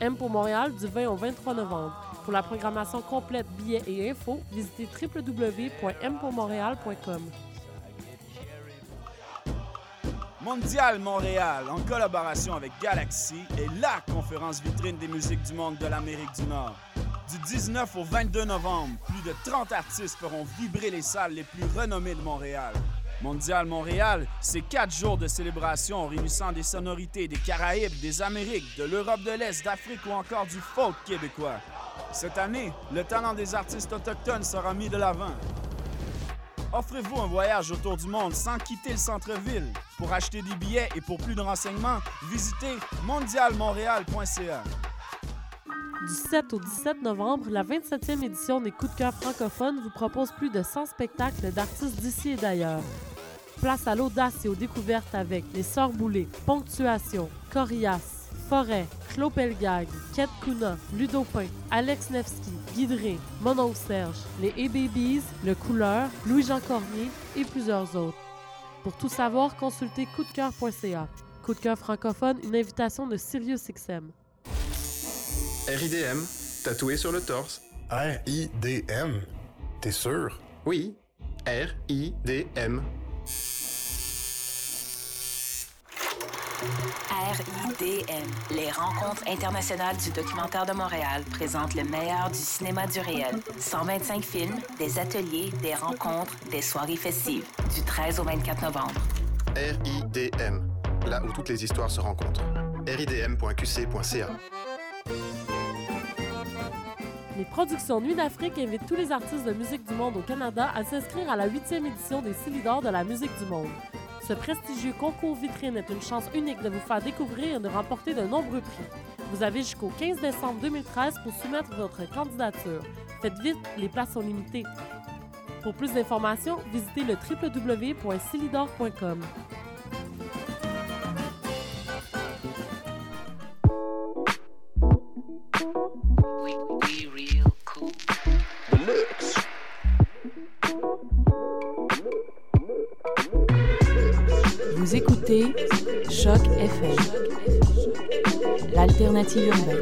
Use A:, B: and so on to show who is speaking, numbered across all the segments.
A: M pour Montréal du 20 au 23 novembre. Pour la programmation complète, billets et infos, visitez www.mpourmontréal.com.
B: Mondial Montréal, en collaboration avec Galaxy, est la conférence vitrine des musiques du monde de l'Amérique du Nord. Du 19 au 22 novembre, plus de 30 artistes feront vibrer les salles les plus renommées de Montréal. Mondial Montréal, c'est quatre jours de célébration réunissant des sonorités des Caraïbes, des Amériques, de l'Europe de l'Est, d'Afrique ou encore du folk québécois. Cette année, le talent des artistes autochtones sera mis de l'avant. Offrez-vous un voyage autour du monde sans quitter le centre-ville. Pour acheter des billets et pour plus de renseignements, visitez mondialmontréal.ca.
A: Du 7 au 17 novembre, la 27e édition des Coups de cœur francophones vous propose plus de 100 spectacles d'artistes d'ici et d'ailleurs. Place à l'audace et aux découvertes avec Les Sœurs Boulées, Ponctuation, Corias, Forêt, Claude Pelgag, Kate Kuna, Ludopin, Alex Nevsky, Guidré, Monon Serge, les A-Babies, Le Couleur, Louis-Jean Cormier et plusieurs autres. Pour tout savoir, consultez coupdecoeur.ca. Coup de cœur francophone, une invitation de Sirius XM.
C: RIDM, tatoué sur le torse.
D: R-I-D-M? T'es sûr?
C: Oui, R-I-D-M.
E: RIDM, les rencontres internationales du documentaire de Montréal, présentent le meilleur du cinéma du réel. 125 films, des ateliers, des rencontres, des soirées festives, du 13 au 24 novembre.
C: RIDM, là où toutes les histoires se rencontrent. ridm.qc.ca.
A: Les productions Nuit d'Afrique invitent tous les artistes de musique du monde au Canada à s'inscrire à la 8e édition des Silidor de la musique du monde. Ce prestigieux concours vitrine est une chance unique de vous faire découvrir et de remporter de nombreux prix. Vous avez jusqu'au 15 décembre 2013 pour soumettre votre candidature. Faites vite, les places sont limitées. Pour plus d'informations, visitez le www.silidor.com.
F: écoutez Choc FM, l'alternative urbaine.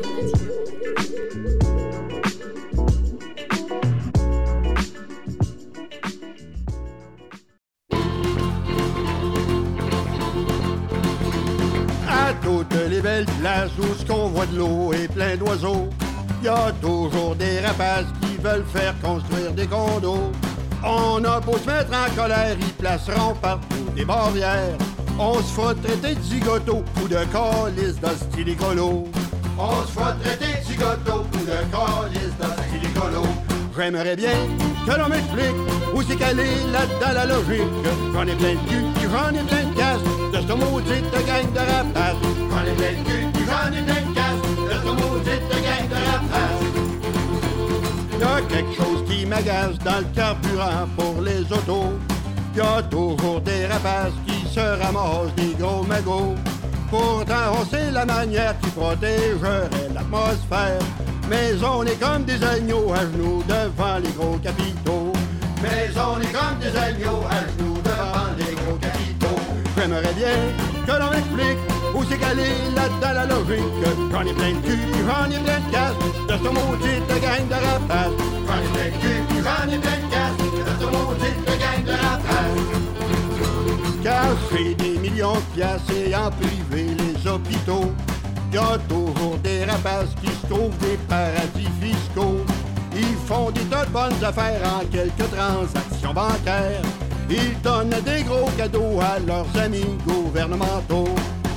G: À toutes les belles places où ce qu'on voit de l'eau et plein d'oiseaux, y a toujours des rapaces qui veulent faire construire des condos. On a beau se mettre en colère, ils placeront partout des barrières. On se fera traiter de zigoto ou de calice d'hostie écolo. On se fera traiter de zigoto ou de calice d'hostie écolo. J'aimerais bien que l'on m'explique où c'est qu'elle est là-dedans la logique. J'en ai plein de cul, j'en ai plein de casse de ce maudite gang de rapaces. J'en ai plein de cul, j'en ai plein de casse de ce maudite gang de rapaces. Y quelque chose qui m'agace dans le carburant pour les autos. Y a toujours des rapaces qui se ramassent des gros magots. Pourtant, on la manière qui protégerait l'atmosphère. Mais on est comme des agneaux à genoux devant les gros capitaux. Mais on est comme des agneaux à genoux devant les gros capitaux. J'aimerais bien que l'on m'explique où c'est est là-dedans la logique. J'en ai plein de cul, puis j'en ai plein de casse de ce maudit de gang de rapaces. J'en ai plein de cul, puis j'en ai plein de casse de ce maudit de gang de rapaces. Cacher des millions de piastres et en priver les hôpitaux. Y a toujours des rapaces qui se des paradis fiscaux. Ils font des tas de bonnes affaires en quelques transactions bancaires. Ils donnent des gros cadeaux à leurs amis gouvernementaux.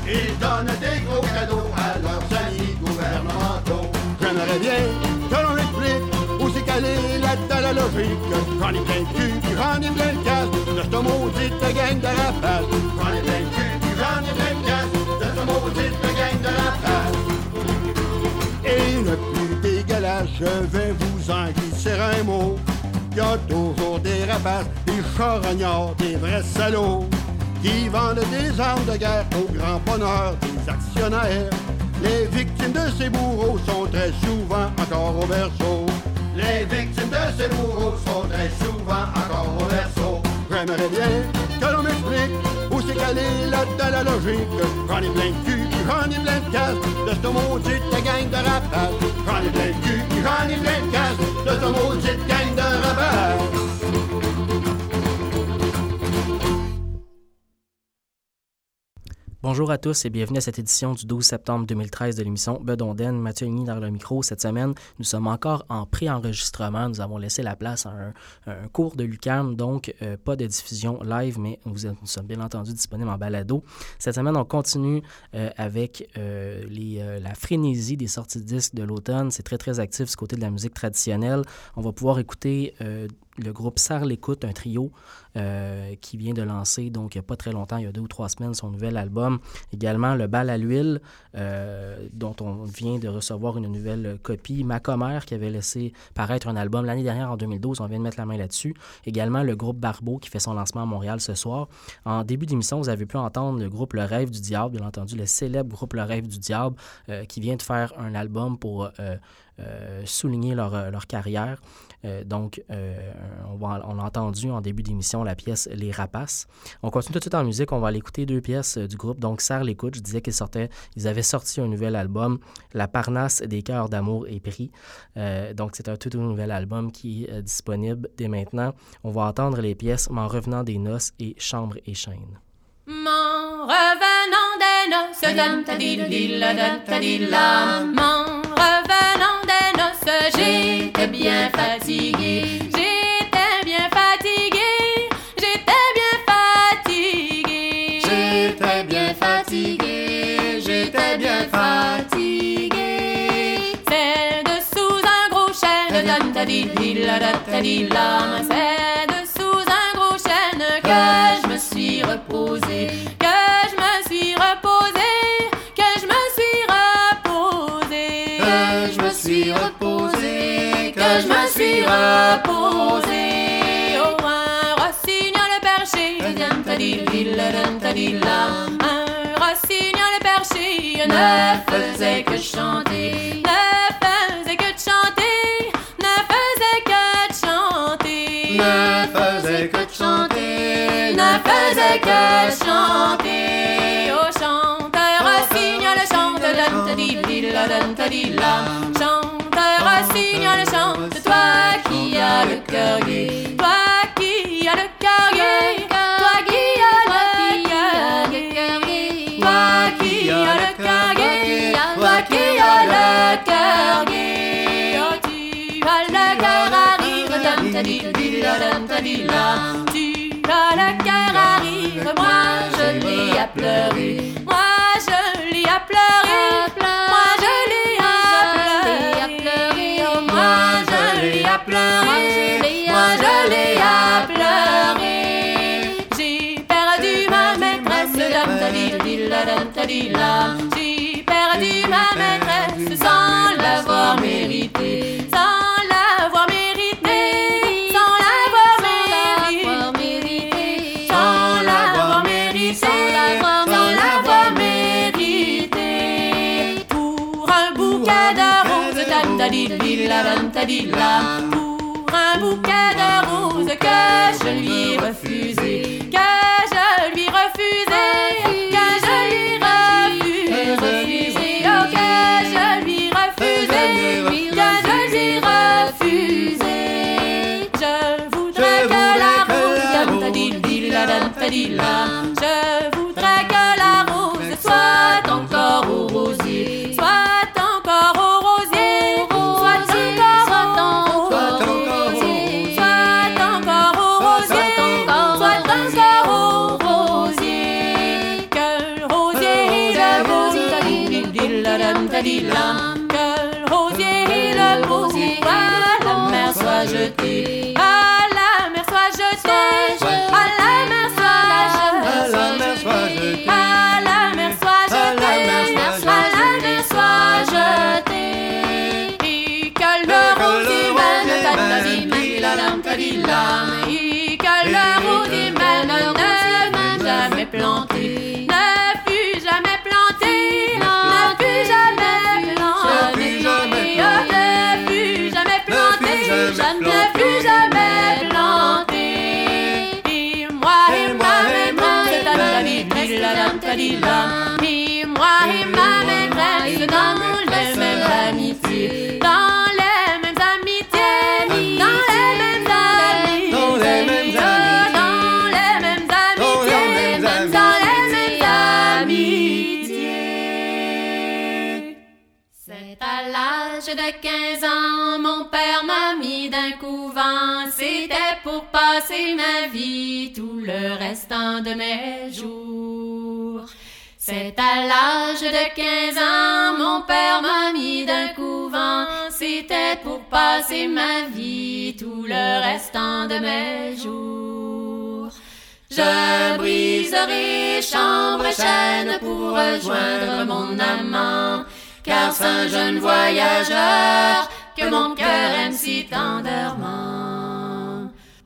G: Ils donnent des gros cadeaux à leurs amis gouvernementaux. J'aimerais bien est là-dedans la logique. J'en ai plein de cul, j'en ai plein de casse de ce maudite gang de ai plein de cul, puis j'en ai plein de casse de ce maudite gang de. Et le plus dégueulasse, je vais vous en glisser un mot. Y a toujours des rapaces, des charognards, des vrais salauds qui vendent des armes de guerre au grand bonheur des actionnaires. Les victimes de ces bourreaux sont très souvent encore au berceau. Les victimes de ces bourreaux sont très souvent encore au berceau? J'aimerais bien que l'on m'explique où c'est calé là-dedans la logique. J'en ai plein de cul, j'en ai plein de casse de ce maudite gang de rapaces. J'en ai plein de cul, j'en ai plein de casse de ce maudite
H: Bonjour à tous et bienvenue à cette édition du 12 septembre 2013 de l'émission Bedonden. Mathieu Igny dans le micro. Cette semaine, nous sommes encore en pré-enregistrement. Nous avons laissé la place à un, cours de l'UCAM, donc euh, pas de diffusion live, mais nous sommes bien entendu disponibles en balado. Cette semaine, on continue euh, avec euh, la frénésie des sorties de disques de l'automne. C'est très, très actif du côté de la musique traditionnelle. On va pouvoir écouter le groupe Serre l'écoute, un trio euh, qui vient de lancer, donc il n'y a pas très longtemps, il y a deux ou trois semaines, son nouvel album. Également le bal à l'huile, euh, dont on vient de recevoir une nouvelle copie. Macomer, qui avait laissé paraître un album l'année dernière, en 2012, on vient de mettre la main là-dessus. Également le groupe Barbeau, qui fait son lancement à Montréal ce soir. En début d'émission, vous avez pu entendre le groupe Le Rêve du Diable, bien entendu, le célèbre groupe Le Rêve du Diable, euh, qui vient de faire un album pour... Souligner leur carrière. Euh, donc, euh, on, va, on a entendu en début d'émission la pièce Les Rapaces. On continue tout de suite en musique. On va aller écouter deux pièces euh, du groupe. Donc, Serre l'écoute. Je disais qu'ils sortaient, ils avaient sorti un nouvel album, La Parnasse des cœurs d'amour et prix. Euh, donc, c'est un tout nouvel album qui est disponible dès maintenant. On va entendre les pièces M'en revenant des noces et Chambre et chaîne.
I: M'en revenant des noces, dun ta di di la dun ta di la. M'en revenant j'étais bien fatiguée. J'étais bien fatiguée. J'étais bien fatiguée.
G: J'étais bien fatigué, j'étais bien
I: fatiguée. C'est dessous un gros chêne, la ta la. C'est dessous un gros chêne que je me suis reposée, reposée. Au un rossignol perché. Un rossignol perché ne faisait que chanter, ne faisait que chanter, ne faisait que chanter,
G: ne faisait que chanter,
I: ne faisait que chanter. Au chanteur rossignol chante, dun la. Chanteur rossignol chante, toi qui as le cœur gai, toi qui as le cœur gai, toi qui as le cœur gai, toi qui as le cœur gai, toi qui as le cœur gai. Tu as le cœur rire, dun ta di di la dun ta di la. Tu as le cœur à rire, moi je l'ai à pleurer, moi je l'ai à pleurer, à pleurer, moi je l'ai à pleurer. J'ai perdu ma maîtresse. J'ai perdu ma maîtresse Pour un bouquet de roses que je lui ai refusé, que je lui refusais, que je lui refusais, oh que je lui refusais, que je lui refusais. Je voudrais que la rose, dun ta passer ma vie tout le restant de mes jours. C'est à l'âge de 15 ans, mon père m'a mis d'un couvent. C'était pour passer ma vie tout le restant de mes jours. Je briserai chambre et chaîne pour rejoindre mon amant, car c'est un jeune voyageur que mon cœur aime si tendrement.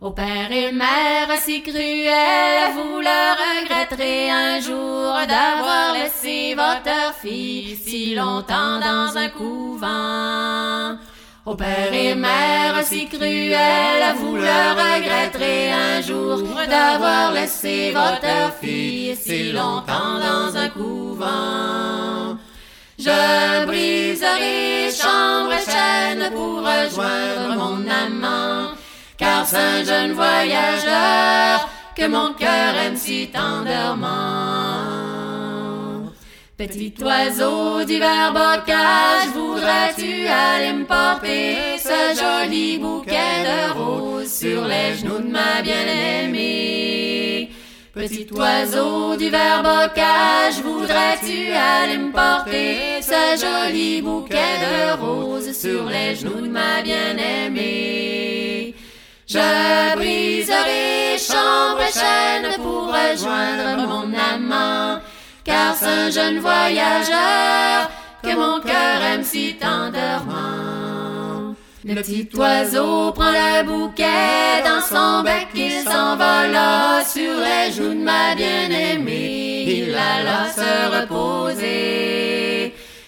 I: Ô père et mère si cruels, vous le regretterez un jour d'avoir laissé votre fille si longtemps dans un couvent. Ô père et mère si cruels, vous le regretterez un jour d'avoir laissé votre fille si longtemps dans un couvent. Je briserai chambre et chaîne pour rejoindre mon amant, car c'est un jeune voyageur que mon cœur aime si tendrement. Petit oiseau d'hiver bocage, voudrais-tu aller me porter ce joli bouquet de roses sur les genoux de ma bien-aimée? Petit oiseau d'hiver bocage, voudrais-tu aller me porter ce joli bouquet de roses sur les genoux de ma bien-aimée? Je briserai chambre et chaîne pour rejoindre mon amant, car c'est un jeune voyageur que mon cœur aime si tendrement. Le petit oiseau prend le bouquet dans son bec, il s'envola sur les joues de ma bien-aimée, il alla se reposer.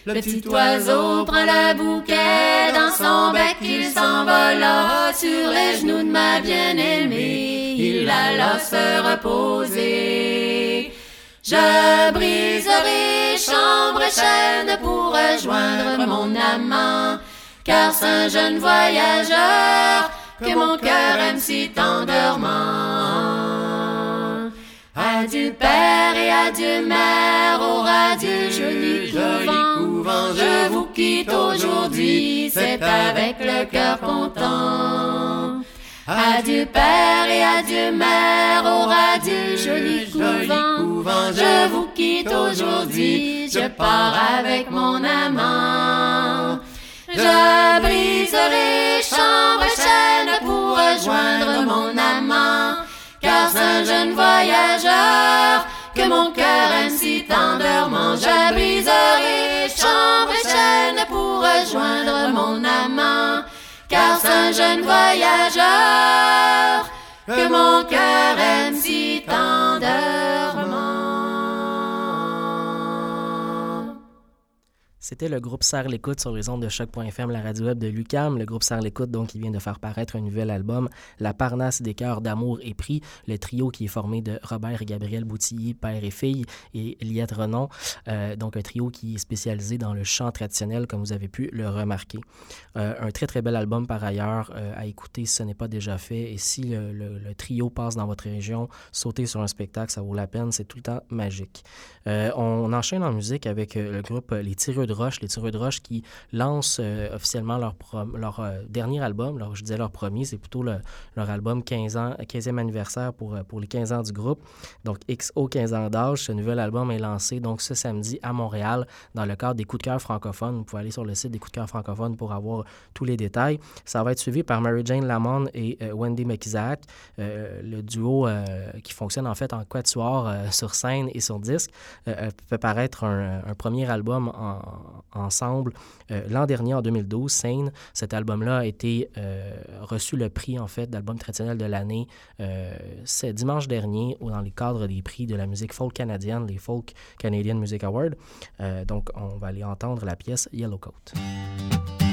I: Le petit oiseau prend le bouquet dans son bec, il s'envola sur les genoux de ma bien-aimée, il alla se reposer. Je briserai chambre et chaîne pour rejoindre mon amant, car c'est un jeune voyageur que mon cœur aime si tendrement. Adieu père et adieu mère, au radieux joli couvent, je vous quitte aujourd'hui, c'est avec le cœur content. Adieu père et adieu mère, au radieux joli couvent, je vous quitte aujourd'hui, je pars avec mon amant. Je briserai chambre et chaîne pour rejoindre mon amant, car c'est un jeune voyageur que mon cœur aime si tendrement. Je briserai chambre et chaîne pour rejoindre mon amant, car c'est un jeune voyageur que mon cœur aime si tendrement.
H: C'était le groupe Serre l'écoute sur les ondes de choc.fm, la radio web de Lucam. Le groupe Serre l'écoute, donc, qui vient de faire paraître un nouvel album, La Parnasse des cœurs d'amour et prix. Le trio qui est formé de Robert et Gabriel Boutilly, père et fille, et Liette Renon. Euh, donc, un trio qui est spécialisé dans le chant traditionnel, comme vous avez pu le remarquer. Euh, un très, très bel album, par ailleurs, euh, à écouter si ce n'est pas déjà fait. Et si le, trio passe dans votre région, sauter sur un spectacle, ça vaut la peine. C'est tout le temps magique. On enchaîne en musique avec le groupe Les Tireux de Les Tireux de Roche qui lancent euh, officiellement leur, leur euh, dernier album. Alors, je disais leur premier, c'est plutôt le- leur album 15 ans, 15e anniversaire pour, euh, pour les 15 ans du groupe. Donc, XO 15 ans d'âge. Ce nouvel album est lancé donc ce samedi à Montréal dans le cadre des coups de cœur francophones. Vous pouvez aller sur le site des coups de cœur francophones pour avoir tous les détails. Ça va être suivi par Mary-Jane Lamont et Wendy McIsaac, le duo qui fonctionne en fait en quatuor sur scène et sur disque. Euh, peut paraître un premier album en, ensemble. L'an dernier, en 2012, Sane, cet album-là a été reçu le prix en fait d'album traditionnel de l'année. C'est dimanche dernier dans les cadres des prix de la musique folk canadienne, les Folk Canadian Music Awards. donc, on va aller entendre la pièce Yellow Coat.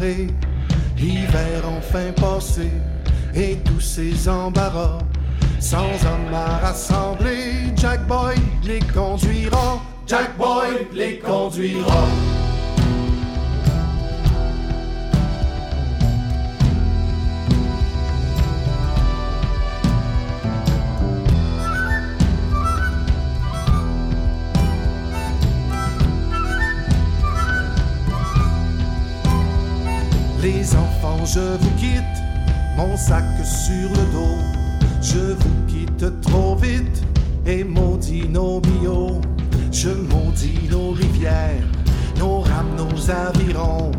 J: L'hiver enfin passé, et tous ces embarras. Sans homme à rassembler, Jack Boy les conduira Jack Boy les conduira. Vous quitte, mon sac sur le dos. Je vous quitte trop vite et maudis nos bio. Je maudis nos rivières, nos rames, nos avirons.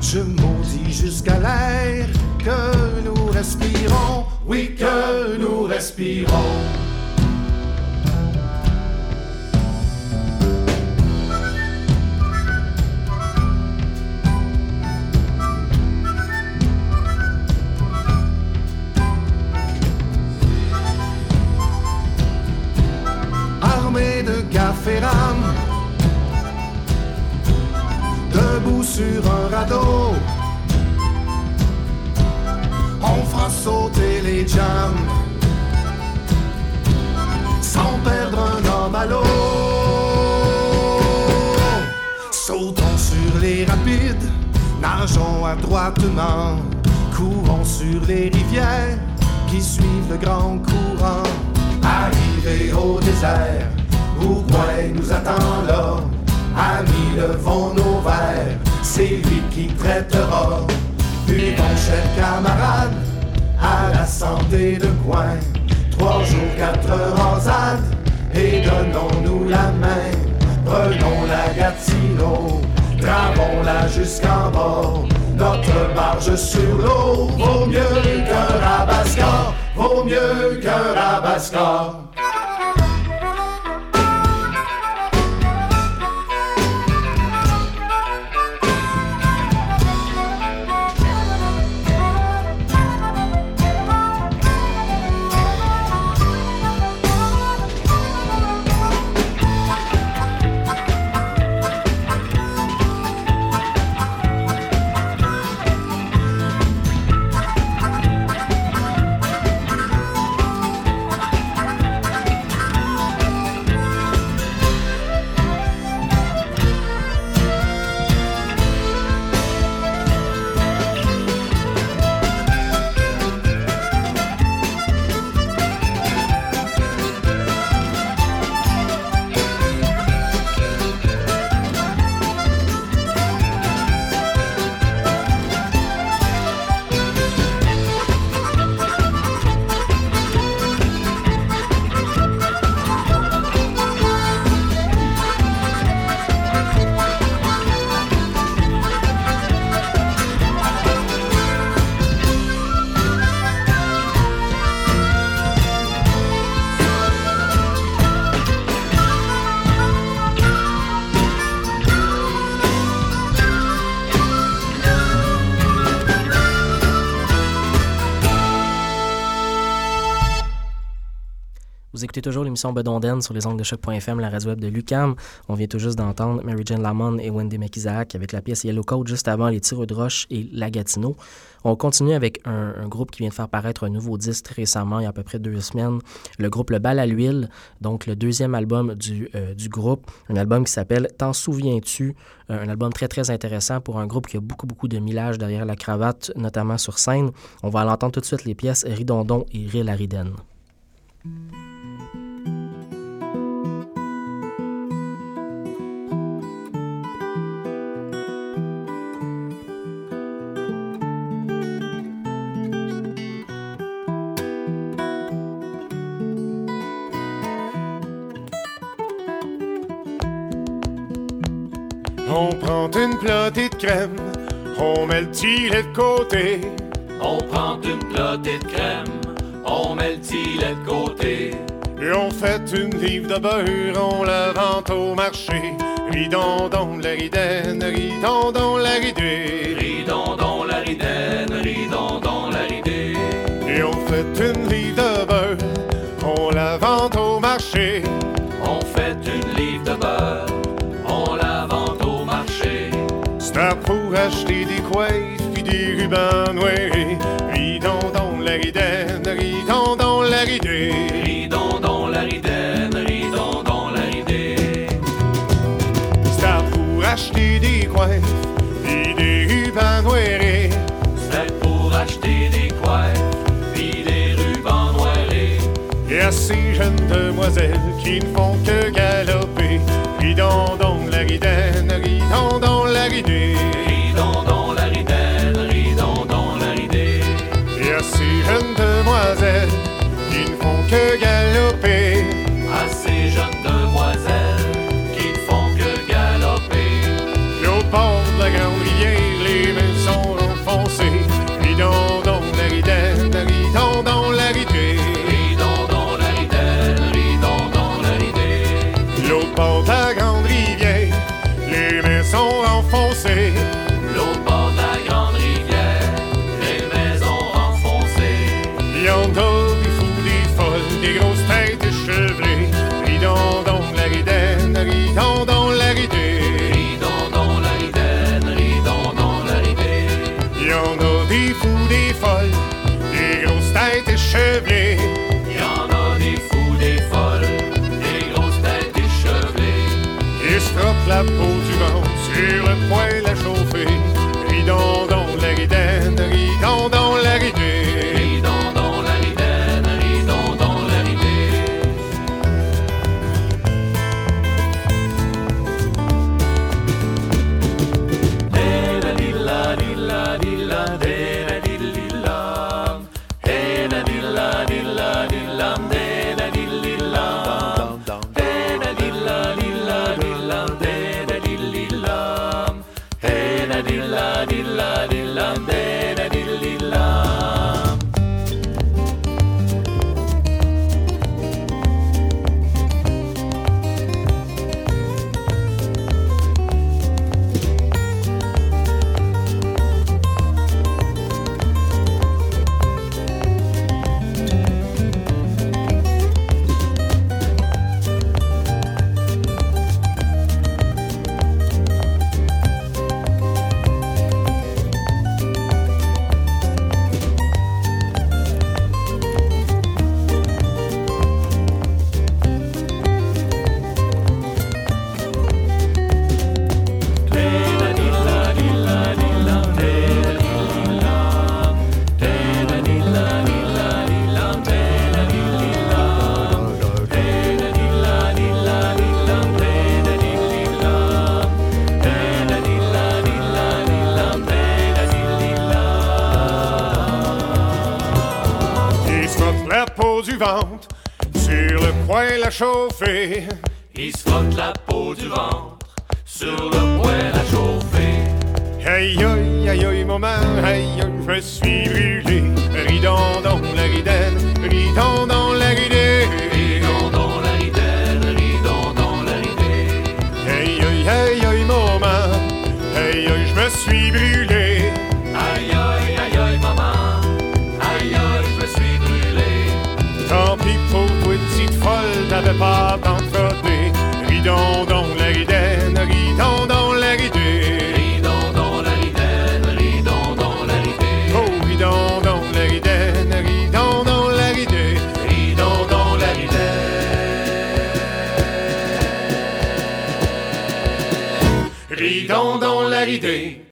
J: Je maudis jusqu'à l'air que nous respirons. Oui, que nous respirons. Camarades, à la santé de coin. Trois jours, quatre heures ZAD, et donnons-nous la main. Prenons la Gatineau, travons-la jusqu'en bas. Notre barge sur l'eau vaut mieux qu'un rabasca, vaut mieux qu'un rabasca.
H: Toujours l'émission Bedonden sur les ondes de choc.fm, la radio web de Lucam. On vient tout juste d'entendre Mary Jane Lamont et Wendy McIsaac avec la pièce Yellow Code juste avant les Tireux de Roche et La Gatineau. On continue avec un, groupe qui vient de faire paraître un nouveau disque récemment, il y a à peu près deux semaines. Le groupe Le Bal à l'huile, donc le deuxième album du, euh, du groupe. Un album qui s'appelle T'en souviens-tu? Euh, Un album très très intéressant pour un groupe qui a beaucoup beaucoup de millage derrière la cravate, notamment sur scène. On va l'entendre tout de suite les pièces Ridondon et Ril Ariden.
K: On prend une plotée de crème, on met le tilet de côté.
L: On prend une plotée de crème, on met le tilet de côté.
K: Et on fait une livre de beurre, on la vend au marché. Ridondon la ridaine, ridondon la ridée.
L: Ridondon la ridaine, ridondon la ridée.
K: Et on fait une livre de beurre, on la vend au marché.
L: On fait une livre de beurre,
K: pour acheter des couettes puis des rubans noirs. Ridons dans la ridaine, ridons dans la ridée.
L: Ridons dans la ridaine, ridons dans la ridée. C'est pour acheter des
K: couettes jeunes demoiselles qui ne font que galoper, ridons donc la ridaine, ridons donc la ridée.
L: Ridons donc la ridaine, ridons donc la ridée.
K: Et à ces jeunes demoiselles qui ne font que galoper, des grosses têtes échevelées. Ridons donc la ridaine, ridons donc la ridée.
L: Ridons donc la ridaine, ridons donc la ridée.
K: Y en a des fous, des folles, des grosses têtes échevelées.
L: Y en a des fous, des folles, des grosses têtes échevelées.
K: Et se la peau du ventre sur le poêle du ventre sur le poêle à chauffer.
L: Il se frotte la peau du ventre sur le poêle à chauffer.
K: Aïe aïe aïe aïe maman, aïe aïe, je me suis brûlé. Ridons donc la ridaine, ridons donc la ridée.
L: Ridons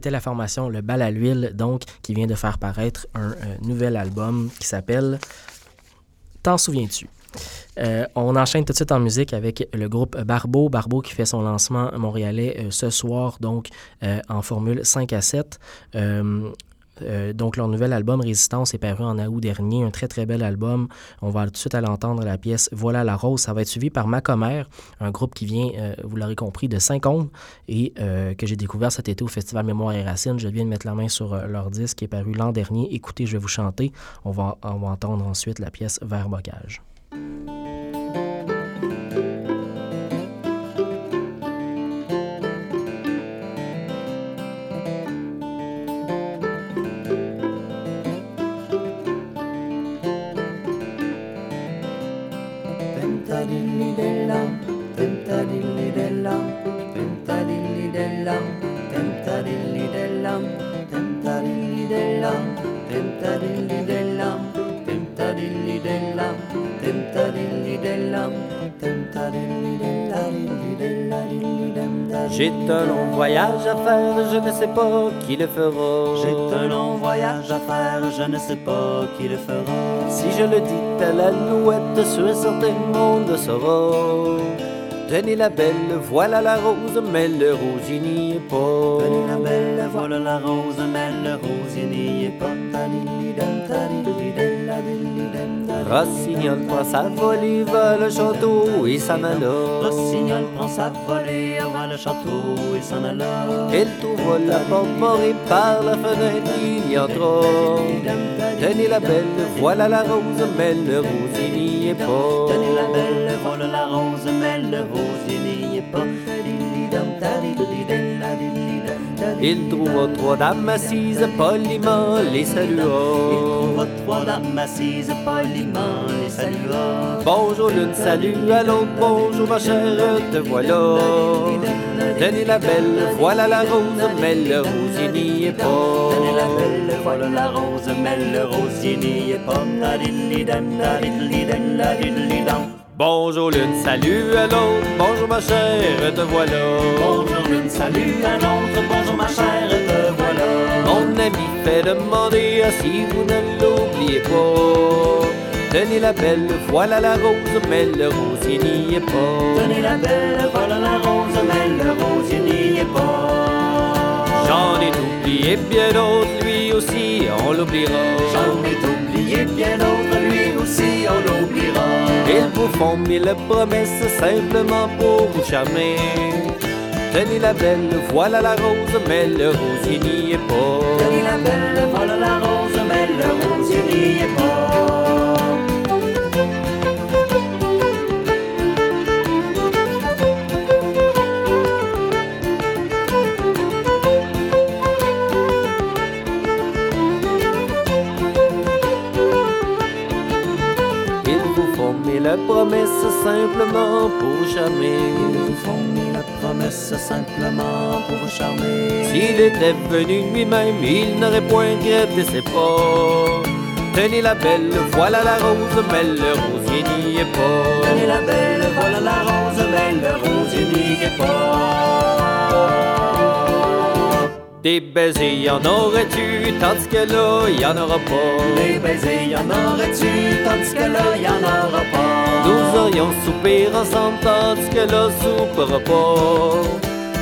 H: C'était la formation Le Bal à l'huile, donc, qui vient de faire paraître un nouvel album qui s'appelle T'en souviens-tu? Euh, on enchaîne tout de suite en musique avec le groupe Barbeau. Barbeau qui fait son lancement montréalais euh, ce soir, donc euh, en formule 5 à 7. Euh, donc, leur nouvel album Résistance est paru en août dernier, un très très bel album. On va tout de suite à l'entendre la pièce Voilà la rose. Ça va être suivi par Macomère, un groupe qui vient, euh, vous l'aurez compris, de Saint-Côme et euh, que j'ai découvert cet été au Festival Mémoire et Racines. Je viens de mettre la main sur leur disque qui est paru l'an dernier. Écoutez, je vais vous chanter. On va, on entendre ensuite la pièce Vers bocage.
M: J'ai un long voyage à faire, je ne sais pas qui le fera.
N: J'ai un long voyage à faire, je ne sais pas qui le fera.
M: Si je le dis à la louette, sur un certain monde saura. Tenez la belle, voilà la rose, mais le rosier n'y est pas.
N: Tenez la belle, voilà la rose, mais le rosier n'y est pas.
M: Rossignol prend sa volée, va le château et s'en alla.
N: Rossignol prend sa volée, va le château et s'en alla.
M: Elle trouve la porte barrée par la fenêtre, il y entra. Tenez la belle, voilà la rose, mais le rosier n'y est pas.
N: Tenez la belle, voilà la rose, mais le rosier n'y est pas.
M: Il trouva trois dames assises, poliment les salua.
N: trouva trois dames assises, poliment les salua.
M: Bonjour l'une, salut à l'autre, bonjour ma chère, te voilà. Tenez la belle, voilà la rose, mais le rosier n'y est pas.
N: Tenez la belle, voilà la rose, mais le rosier n'y est pas.
M: Bonjour l'une, salut à l'autre, bonjour ma chère, te voilà.
N: Bonjour l'une, salut à l'autre, bonjour ma chère, te voilà.
M: Mon ami fait demander si vous ne l'oubliez pas. Tenez la belle, voilà la rose, mais le rosier n'y est pas.
N: Tenez la belle, voilà la rose, mais le rosier n'y est pas.
M: J'en ai oublié bien d'autres, lui aussi, on l'oubliera.
N: J'en ai oublié bien d'autres, lui aussi, on l'oubliera.
M: Ils vous font mille promesses simplement pour vous charmer. Tenez la belle, voilà la rose, mais le rosier n'y est pas.
N: Tenez la belle, voilà la rose, mais le rosier n'y est pas.
M: Mille promesses simplement pour charmer.
N: Ils vous font mille promesses simplement pour charmer.
M: S'il était venu lui-même, il n'aurait point regretté ses pas. Tenez la belle, voilà la rose, mais le rosier n'y est pas.
N: Tenez la belle, voilà la rose, mais le rosier n'y est pas.
M: Des baisers, y en aurais-tu, tandis que là, y en aura pas.
N: Des baisers, y en aurait-tu, tandis que là, y en aura pas.
M: Nous aurions soupir ensemble, tandis que là, soupera pas.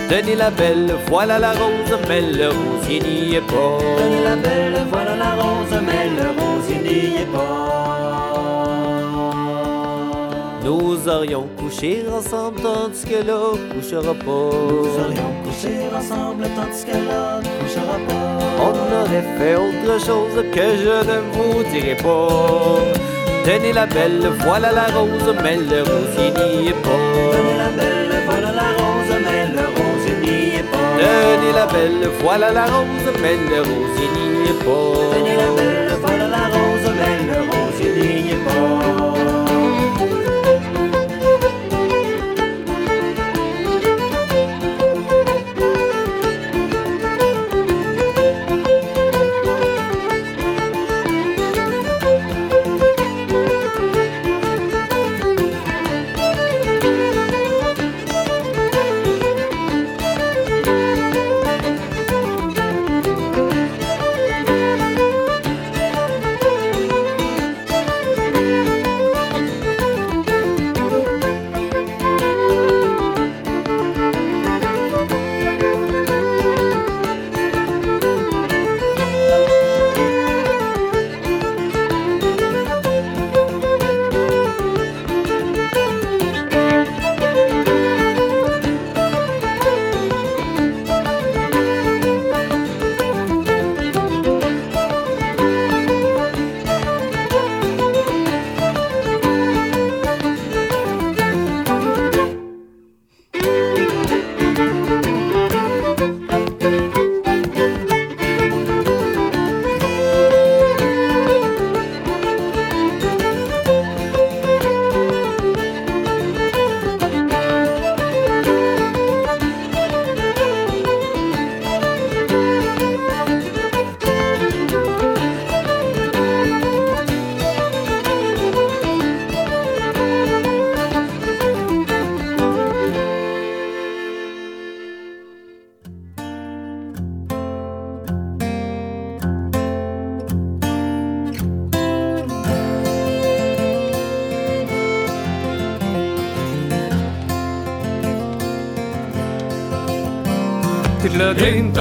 M: Tenez la belle, voilà la rose, mais le rosier n'y est pas.
N: Tenez la belle, voilà la rose, mais le rosier n'y est pas.
M: Nous aurions couché ensemble, tandis que là, couchera pas.
N: Nous aurions couché ensemble, tandis que là, ne couchera pas.
M: On aurait fait autre chose que je ne vous dirai pas. Tenez la belle, voilà la rose, mais le rosier n'y est pas.
N: Tenez la belle, voilà la rose, mais le rosier n'y est pas.
M: Tenez la belle, voilà la rose, mais le rosier n'y est pas.
N: Tenez la belle, voilà la rose, mais le rosier n'y est pas.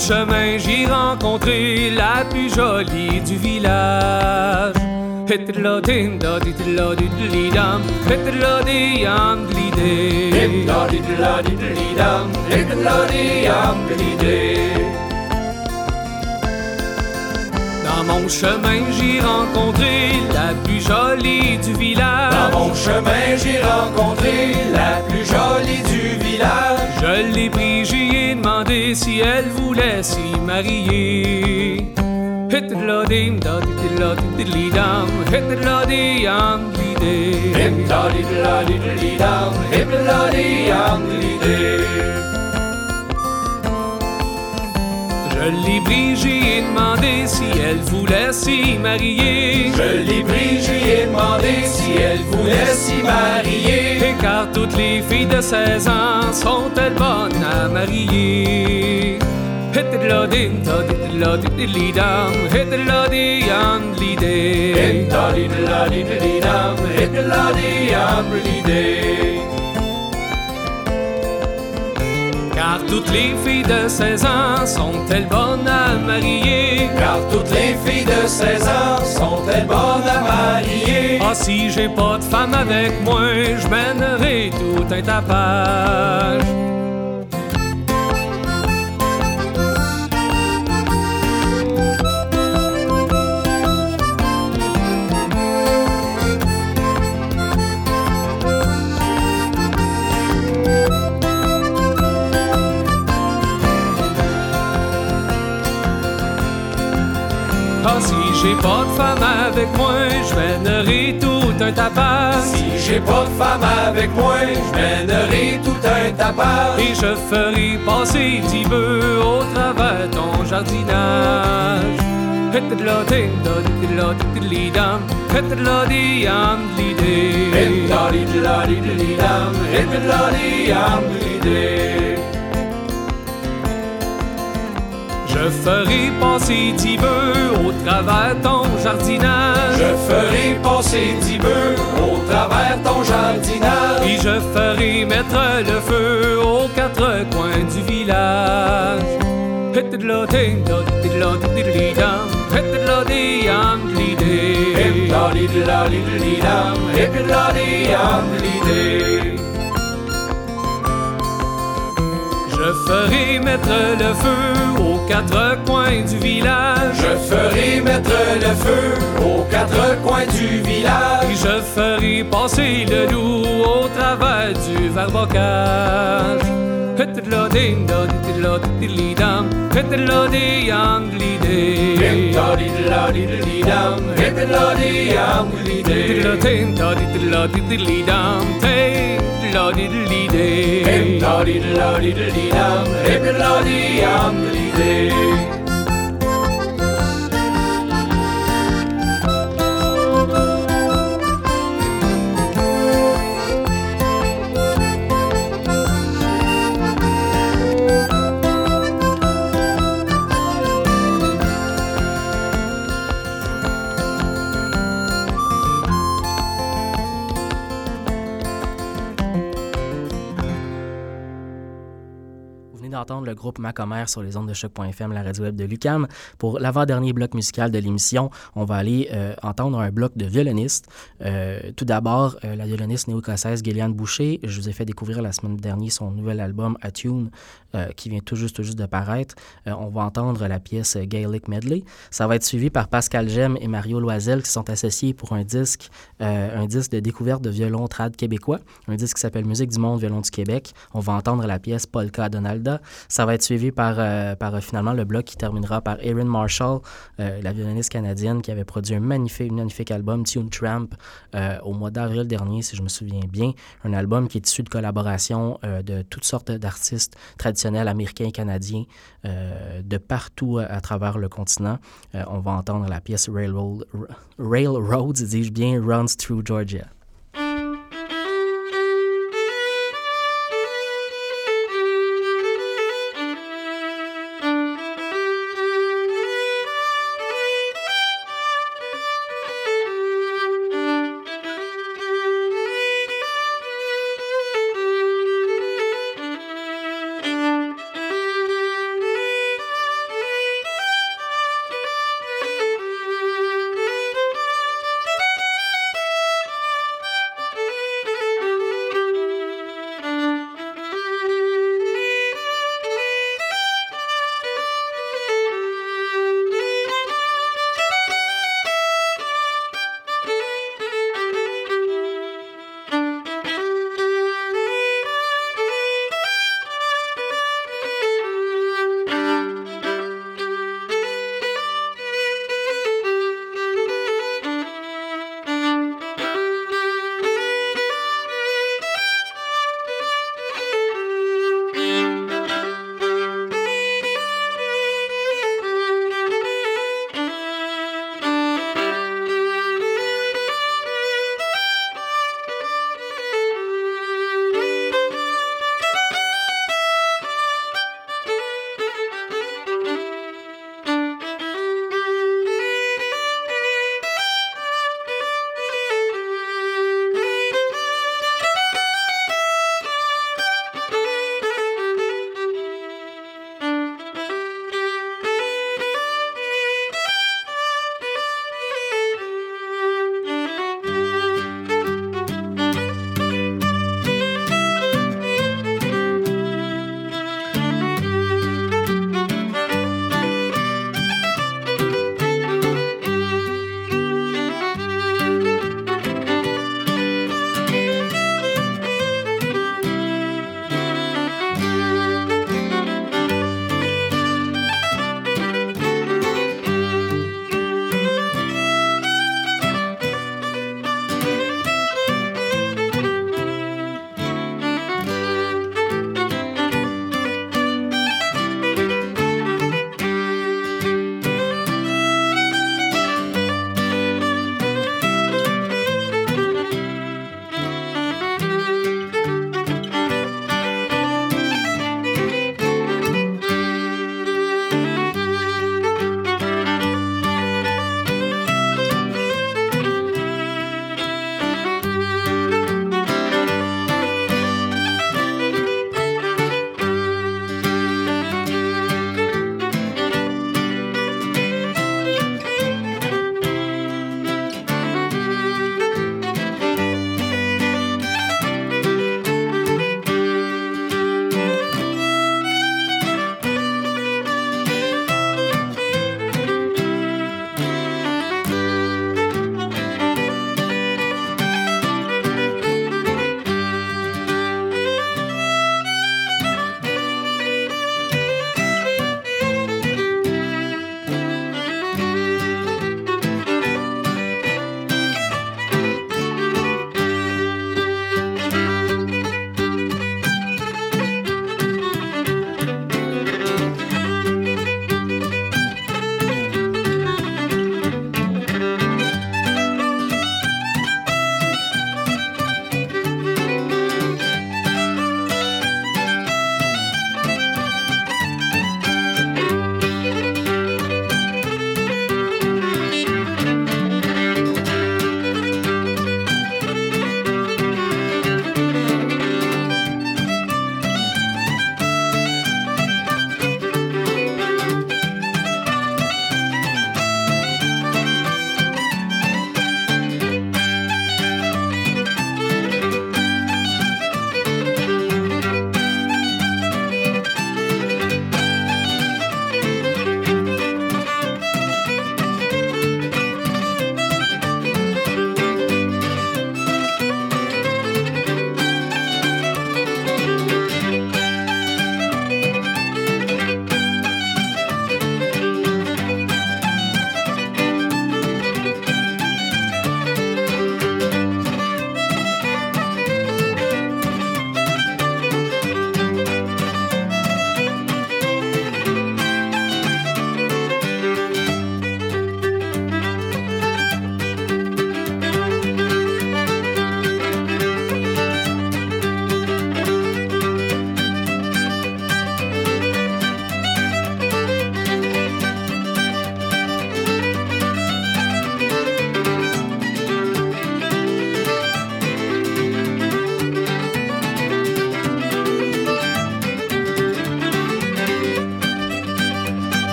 L: chemin j'y rencontré la plus jolie du village. Hit-la-din-da, dit-la-dit-li-dam, hit-la-di-yam, glidé.
O: Hit-la-di-la-di-li-dam, hit-la-di-yam, glidé.
L: Dans mon chemin, j'y rencontré la plus jolie du village.
O: Dans mon chemin, j'ai rencontré la plus jolie du village.
L: Je l'ai pris, j'y ai demandé si elle voulait s'y marier. Hit the lodim, da di di la di di li dam, hit the lodi Je l'ai pris, j'y ai demandé si elle voulait s'y marier.
O: Je l'ai pris, j'y ai demandé si elle voulait s'y marier.
L: Et car toutes les filles de 16 ans sont-elles bonnes à marier? Hit the loading, da di di la di di li dam, hit the lodi yam li de.
O: Hit da di di la di di li dam, hit the lodi yam li de.
L: Car toutes les filles de 16 ans sont-elles bonnes à marier?
O: Car toutes les filles de 16 ans sont-elles bonnes à marier?
L: Ah, si j'ai pas de femme avec moi, je mènerai tout un tapage. J'ai pas de femme avec moi, je mènerai tout un tapage.
O: Si j'ai pas de femme avec moi, je mènerai tout un tapage.
L: Et je ferai passer dix bœufs au travers ton jardinage. Hit Je ferai passer dix bœufs au travers ton jardinage.
O: Je ferai passer dix bœufs au travers ton jardinage.
L: Et je ferai mettre le feu aux quatre coins du village. Je ferai mettre le feu aux quatre coins du village.
O: Je ferai mettre le feu aux quatre coins du village.
L: Et je ferai passer le loup au travers du verbocage. Hit the loading, da di di la di di li dam, hit the lodi yam li de.
O: Hit da di di la di di li dam, hit the lodi yam li de.
L: Hit
H: le groupe Macomer sur les ondes de choc.fm, la radio web de Lucam. Pour l'avant-dernier bloc musical de l'émission, on va aller euh, entendre un bloc de violonistes. Euh, tout d'abord, euh, la violoniste néo-écossaise Gillian Boucher. Je vous ai fait découvrir la semaine dernière son nouvel album Attune, euh, qui vient tout juste, tout de paraître. On va entendre la pièce Gaelic Medley. Ça va être suivi par Pascal Gem et Mario Loisel qui sont associés pour un disque, un disque de découverte de violon trad québécois, un disque qui s'appelle Musique du monde, violon du Québec. On va entendre la pièce Polka Donalda. Ça va être suivi par, euh, euh, finalement le bloc qui terminera par Erin Marshall, euh, la violoniste canadienne qui avait produit un magnifique, album, Tune Tramp, euh, au mois d'avril dernier, si je me souviens bien. Un album qui est issu de collaborations de toutes sortes d'artistes traditionnels américains et canadiens de partout à, travers le continent. On va entendre la pièce Railroad, Railroads, dis-je bien, Runs Through Georgia.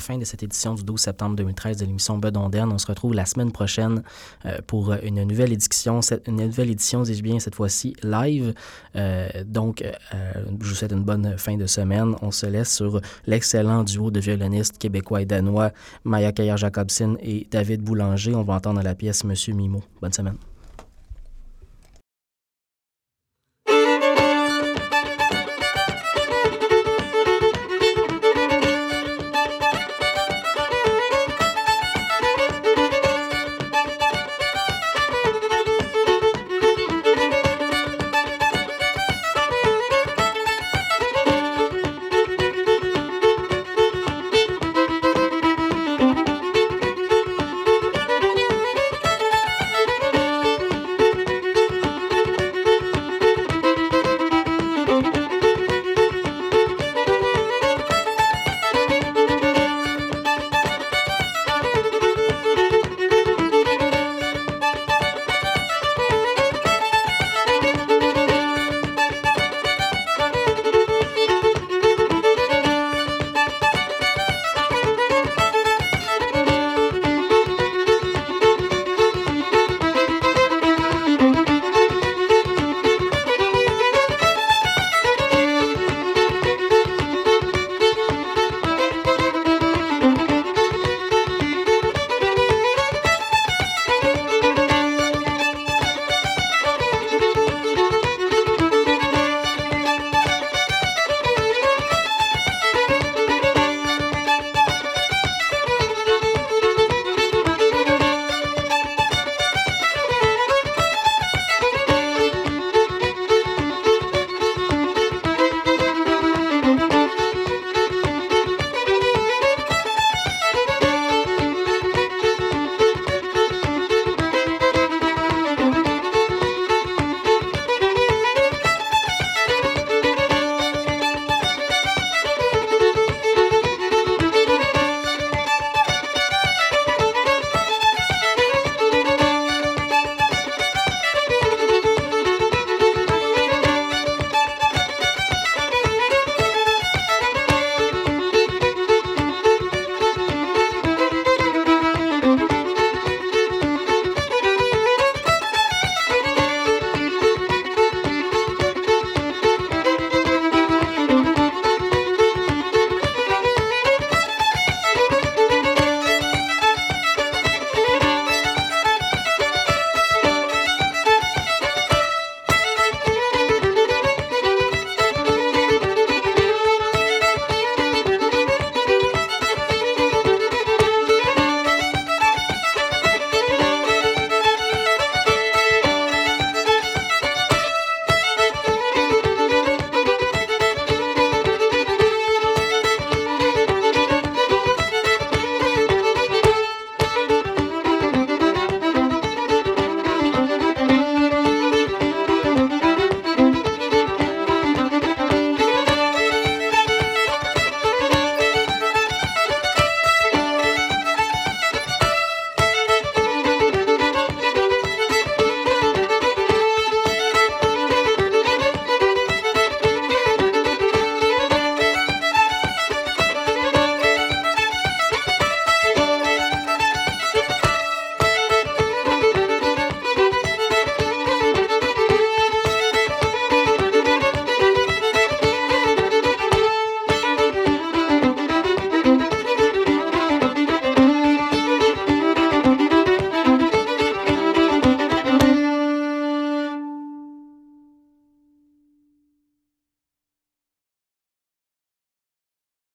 H: Fin de cette édition du 12 septembre 2013 de l'émission Bedonden. On se retrouve la semaine prochaine euh, pour une nouvelle édition, une nouvelle édition, dis-je bien, cette fois-ci live. Euh, donc, euh, je vous souhaite une bonne fin de semaine. On se laisse sur l'excellent duo de violonistes québécois et danois, Maya Kayer-Jacobson et David Boulanger. On va entendre la pièce Monsieur Mimo. Bonne semaine.